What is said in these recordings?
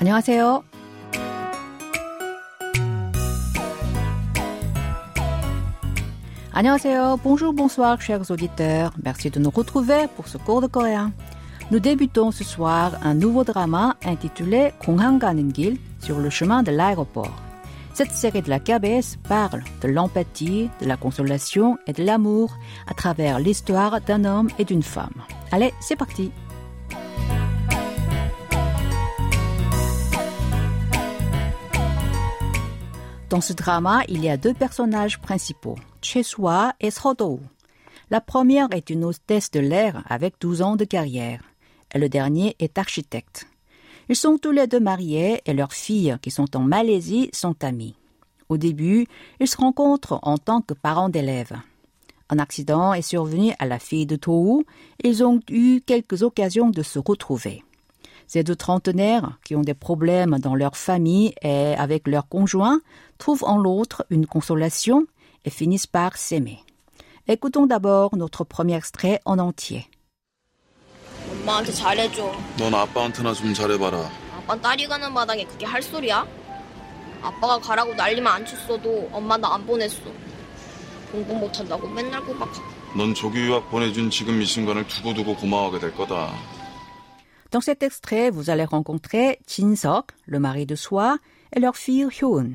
안녕하세요. 안녕하세요. Bonjour, bonsoir, chers auditeurs. Merci de nous retrouver pour ce cours de coréen. Nous débutons ce soir un nouveau drama intitulé 공항 가는 길 sur le chemin de l'aéroport. Cette série de la KBS parle de l'empathie, de la consolation et de l'amour à travers l'histoire d'un homme et d'une femme. Allez, c'est parti. Dans ce drama, il y a deux personnages principaux, Cheswa et Sodou. La première est une hôtesse de l'air avec 12 ans de carrière. Et le dernier est architecte. Ils sont tous les deux mariés et leurs filles, qui sont en Malaisie, sont amies. Au début, ils se rencontrent en tant que parents d'élèves. Un accident est survenu à la fille de Tohu. Ils ont eu quelques occasions de se retrouver. Ces deux trentenaires, qui ont des problèmes dans leur famille et avec leurs conjoints, trouvent en l'autre une consolation et finissent par s'aimer. Écoutons d'abord notre premier extrait en entier. 엄마한테 잘해줘. 넌 아빠한테나 좀 잘해봐라. 아빠 딸이 가는 마당에 그게 할 소리야? 아빠가 가라고 난리만 안 쳤어도 엄마 나 안 보냈어. 공부 못한다고 맨날 구박하고. 넌 조기 유학 보내준 지금 이 순간을 두고두고 고마워하게 될 거다. dans cet extrait, vous allez rencontrer Jin-sok, le mari de Soi, et leur fille Hyun.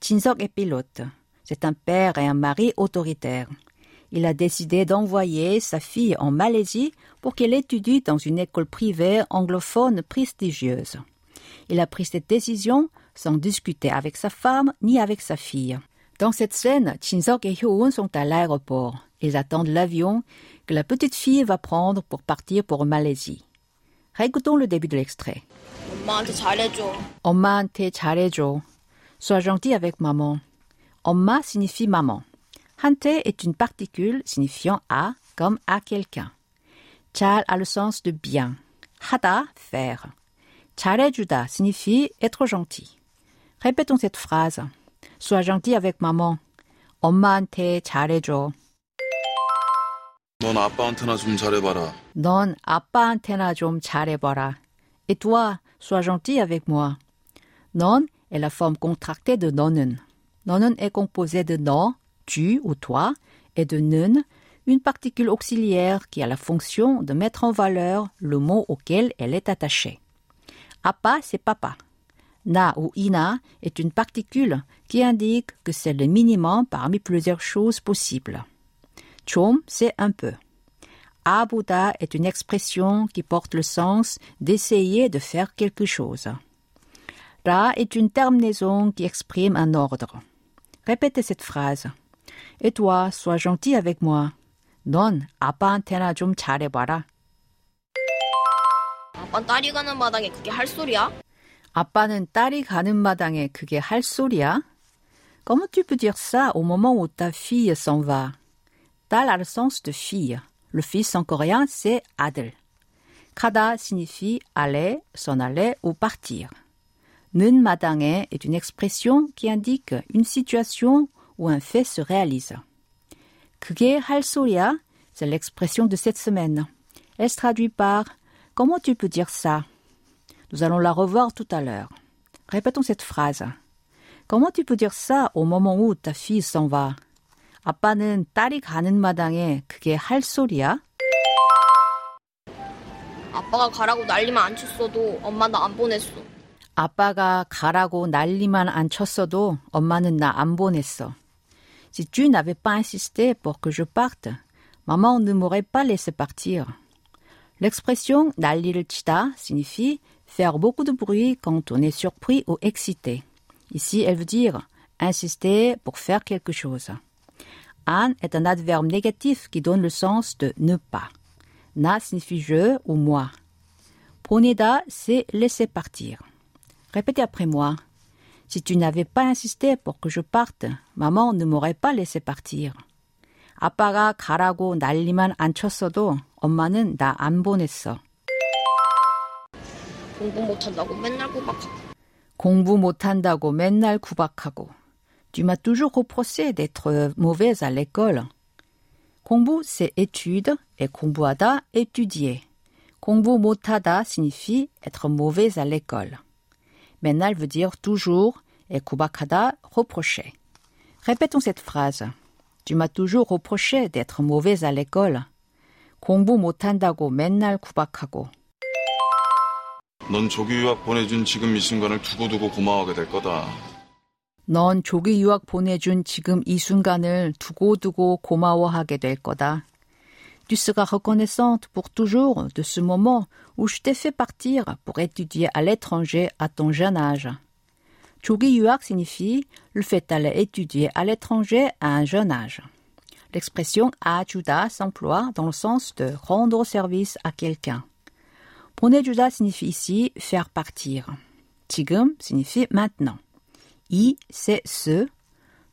Jin-sok est pilote. C'est un père et un mari autoritaire. Il a décidé d'envoyer sa fille en Malaisie pour qu'elle étudie dans une école privée anglophone prestigieuse. Il a pris cette décision sans discuter avec sa femme ni avec sa fille. Dans cette scène, Jin-sok et Hyun sont à l'aéroport. Ils attendent l'avion que la petite fille va prendre pour partir pour Malaisie. Récoutons le début de l'extrait. 엄마한테 잘해줘. 엄마한테 잘해줘. Sois gentil avec maman. 엄마 signifie maman. 한테 est une particule signifiant à comme à quelqu'un. 잘 a le sens de bien. 하다, faire. 잘해주다 signifie être gentil. Répétons cette phrase. Sois gentil avec maman. 엄마한테 잘해줘. 넌 아빠한테나 좀 잘해봐라. 넌 아빠한테나 좀 잘해봐라. Et toi, sois gentil avec moi. 넌 est la forme contractée de 너는. 너는 est composé de 너, tu ou toi, et de 는, une particule auxiliaire qui a la fonction de mettre en valeur le mot auquel elle est attachée. Appa, c'est papa. Na ou ina est une particule qui indique que c'est le minimum parmi plusieurs choses possibles. 좀, c'est un peu. Abuda est une expression qui porte le sens d'essayer de faire quelque chose. Ra est une terminaison qui exprime un ordre. Répétez cette phrase. Et toi, sois gentil avec moi. 넌 아빠한테나 좀 잘해봐라. 아빠 딸이 가는 마당에 그게 할 소리야? 아빠는 딸이 가는 마당에 그게 할 소리야? Comment tu peux dire ça au moment où ta fille s'en va? Dal a le sens de fille. Le fils en coréen, c'est adel. Kada signifie aller, s'en aller ou partir. Nun madange est une expression qui indique une situation où un fait se réalise. Kuge halsoria, c'est l'expression de cette semaine. Elle se traduit par Comment tu peux dire ça? Nous allons la revoir tout à l'heure. Répétons cette phrase. Comment tu peux dire ça au moment où ta fille s'en va? 아빠는 딸이 가는 마당에 그게 할 소리야? 아빠가 가라고 난리만 안 쳤어도 엄마 나 안 보냈어. 아빠가 가라고 난리만 안 쳤어도 엄마는 나 안 보냈어. Si tu n'avais pas insisté pour que je parte, maman ne m'aurait pas laissé partir. L'expression 난리를 치다 signifie faire beaucoup de bruit quand on est surpris ou excité. Ici, elle veut dire insister pour faire quelque chose. An est un adverbe négatif qui donne le sens de ne pas. Na signifie je ou moi. 보내다, c'est laisser partir. Répétez après moi. Si tu n'avais pas insisté pour que je parte, maman ne m'aurait pas laissé partir. 아빠가 가라고 난리만 안 쳤어도 엄마는 나 안 보냈어. 공부 못한다고 맨날 구박하고. 공부 못한다고 맨날 구박하고. Tu m'as toujours reproché d'être mauvaise à l'école. 공부, c'est étude, et 공부하다, étudier. 공부 못하다 signifie être mauvaise à l'école. 맨날 veut dire toujours et kubakada reprocher. Répétons cette phrase. Tu m'as toujours reproché d'être mauvaise à l'école. 공부 못한다고 맨날 구박하고. 넌 조기 유학 보내준 지금 이 순간을 두고두고 고마워하게 될 거다. 넌 조기 유학 보내준 지금 이 순간을 두고두고 고마워하게 될 거다. Tu seras reconnaissante pour toujours de ce moment où je t'ai fait partir pour étudier à l'étranger à ton jeune âge. 조기 유학 signifie le fait d'aller étudier à l'étranger à un jeune âge. L'expression ajuda s'emploie dans le sens de rendre service à quelqu'un. 보내주다 signifie ici faire partir. 지금 signifie maintenant. I, c'est ce.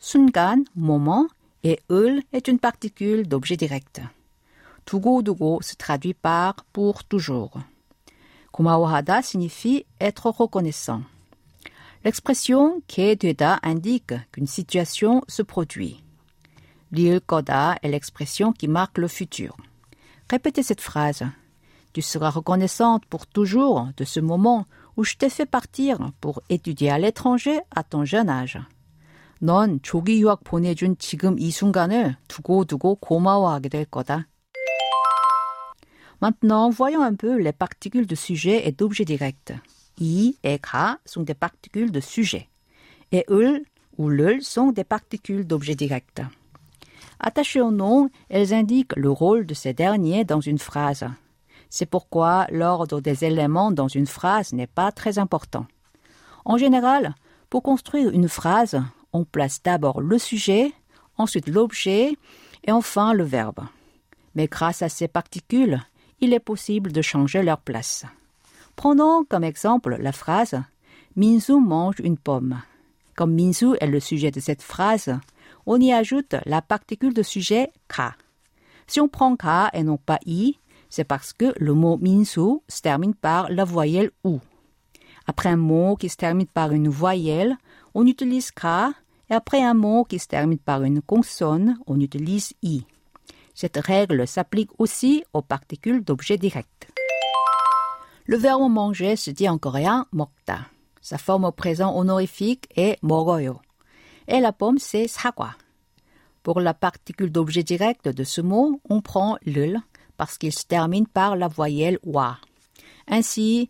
순간, moment et ul est une particule d'objet direct. Tugo dugo se traduit par pour toujours. Kumawahada signifie être reconnaissant. L'expression kededa indique qu'une situation se produit. L'île koda est l'expression qui marque le futur. Répétez cette phrase. Tu seras reconnaissante pour toujours de ce moment où je t'ai fait partir pour étudier à l'étranger à ton jeune âge. 넌 조기 유학 보내준 지금 이 순간을 두고두고 고마워하게 될 거다. Maintenant, voyons un peu les particules de sujet et d'objet direct. I et ka sont des particules de sujet. Et ul ou lul sont des particules d'objet direct. Attachées au nom, elles indiquent le rôle de ces derniers dans une phrase. C'est pourquoi l'ordre des éléments dans une phrase n'est pas très important. En général, pour construire une phrase, on place d'abord le sujet, ensuite l'objet et enfin le verbe. Mais grâce à ces particules, il est possible de changer leur place. Prenons comme exemple la phrase Minsu mange une pomme. Comme Minsu est le sujet de cette phrase, on y ajoute la particule de sujet ka. Si on prend ka et non pas i, c'est parce que le mot minsu se termine par la voyelle ou. Après un mot qui se termine par une voyelle, on utilise ka, et après un mot qui se termine par une consonne, on utilise i. Cette règle s'applique aussi aux particules d'objets directs. Le verbe manger se dit en coréen mokta. Sa forme au présent honorifique est mogoyo. Et la pomme, c'est sagwa. Pour la particule d'objet direct de ce mot, on prend l'ul parce qu'il se termine par la voyelle wa. Ainsi,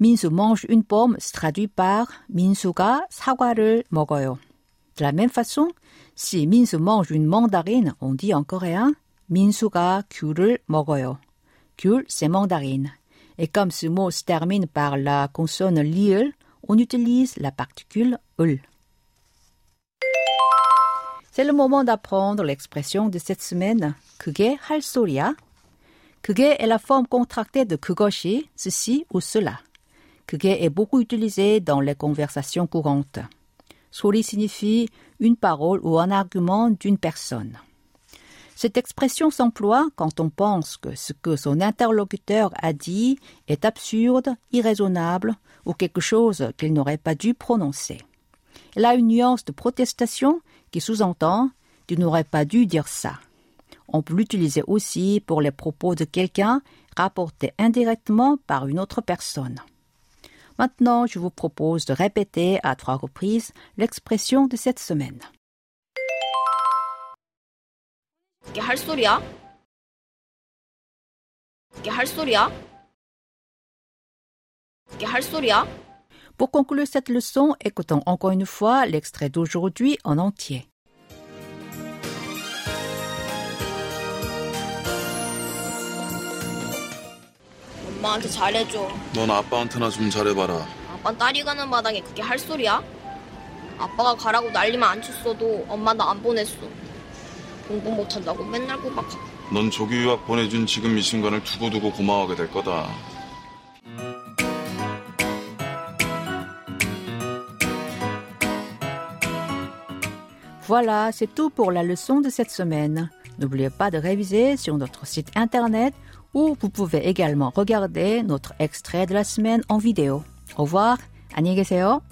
민수 mange une pomme se traduit par 민수가 사과를 먹어요. De la même façon, si 민수 mange une mandarine, on dit en coréen 민수가 귤을 먹어요. 귤, c'est mandarine. Et comme ce mot se termine par la consonne liul, on utilise la particule ul. C'est le moment d'apprendre l'expression de cette semaine. 그게 할 소리야? 그게 est la forme contractée de 그것이, ceci ou cela. 그게 est beaucoup utilisé dans les conversations courantes. 소리 signifie une parole ou un argument d'une personne. Cette expression s'emploie quand on pense que ce que son interlocuteur a dit est absurde, irraisonnable ou quelque chose qu'il n'aurait pas dû prononcer. Elle a une nuance de protestation qui sous-entend Tu n'aurais pas dû dire ça. On peut l'utiliser aussi pour les propos de quelqu'un rapportés indirectement par une autre personne. Maintenant, je vous propose de répéter à trois reprises l'expression de cette semaine. Pour conclure cette leçon, écoutons encore une fois l'extrait d'aujourd'hui en entier. 엄마한테 잘해줘. 넌 아빠한테나 좀 잘해봐라. 아빠 딸이 가는 마당에 그게 할 소리야? 아빠가 가라고 난리만 안 쳤어도 엄마 나 안 보냈어. 공부 못한다고 맨날 구박하고. 넌 조기 유학 보내준 지금 이 순간을 두고두고 고마워하게 될 거다. Voilà, c'est tout pour la leçon de cette semaine. N'oubliez pas de réviser sur notre site internet où vous pouvez également regarder notre extrait de la semaine en vidéo. Au revoir, 안녕히 계세요.